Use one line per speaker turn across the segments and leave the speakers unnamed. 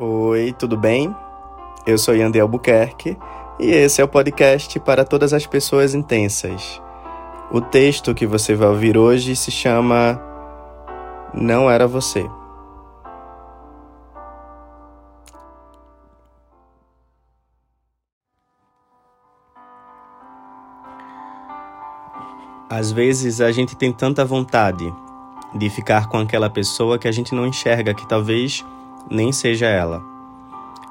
Oi, tudo bem? Eu sou Yandel Albuquerque e esse é o podcast para todas as pessoas intensas. O texto que você vai ouvir hoje se chama Não Era Você. Às vezes a gente tem tanta vontade de ficar com aquela pessoa que a gente não enxerga que talvez nem seja ela.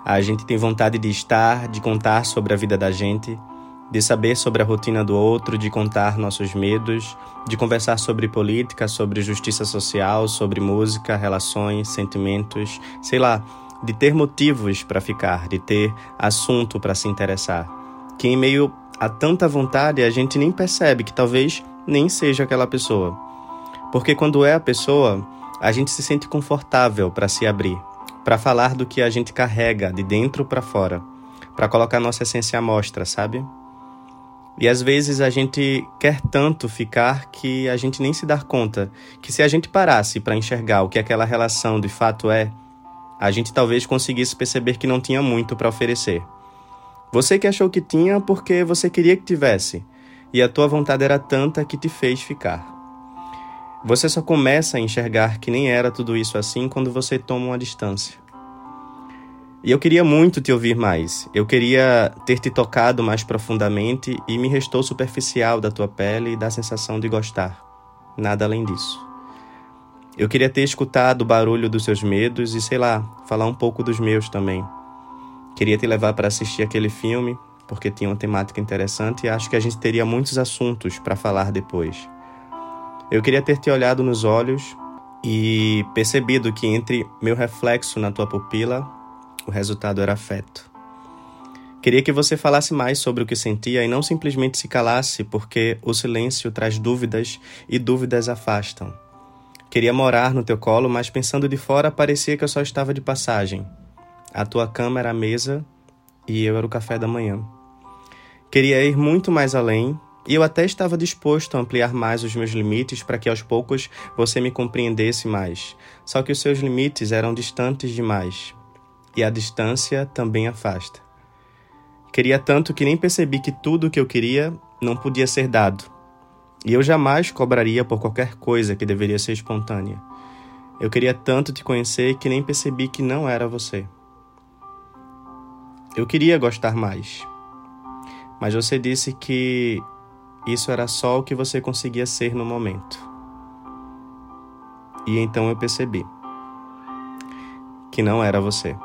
A gente tem vontade de estar, de contar sobre a vida da gente, de saber sobre a rotina do outro, de contar nossos medos, de conversar sobre política, sobre justiça social, sobre música, relações, sentimentos, sei lá, de ter motivos para ficar, de ter assunto para se interessar. Que em meio a tanta vontade a gente nem percebe que talvez nem seja aquela pessoa. Porque quando é a pessoa, a gente se sente confortável para se abrir, para falar do que a gente carrega de dentro para fora, para colocar nossa essência à mostra, sabe? E às vezes a gente quer tanto ficar que a gente nem se dá conta que se a gente parasse para enxergar o que aquela relação de fato é, a gente talvez conseguisse perceber que não tinha muito para oferecer. Você que achou que tinha porque você queria que tivesse, e a tua vontade era tanta que te fez ficar. Você só começa a enxergar que nem era tudo isso assim quando você toma uma distância. E eu queria muito te ouvir mais. Eu queria ter te tocado mais profundamente e me restou superficial da tua pele e da sensação de gostar. Nada além disso. Eu queria ter escutado o barulho dos seus medos e, sei lá, falar um pouco dos meus também. Queria te levar para assistir aquele filme, porque tinha uma temática interessante e acho que a gente teria muitos assuntos para falar depois. Eu queria ter te olhado nos olhos e percebido que entre meu reflexo na tua pupila, o resultado era afeto. Queria que você falasse mais sobre o que sentia e não simplesmente se calasse, porque o silêncio traz dúvidas e dúvidas afastam. Queria morar no teu colo, mas pensando de fora parecia que eu só estava de passagem. A tua cama era a mesa e eu era o café da manhã. Queria ir muito mais além e eu até estava disposto a ampliar mais os meus limites para que aos poucos você me compreendesse mais. Só que os seus limites eram distantes demais. E a distância também afasta. Queria tanto que nem percebi que tudo o que eu queria não podia ser dado. E eu jamais cobraria por qualquer coisa que deveria ser espontânea. Eu queria tanto te conhecer que nem percebi que não era você. Eu queria gostar mais. Mas você disse que isso era só o que você conseguia ser no momento. E então eu percebi que não era você.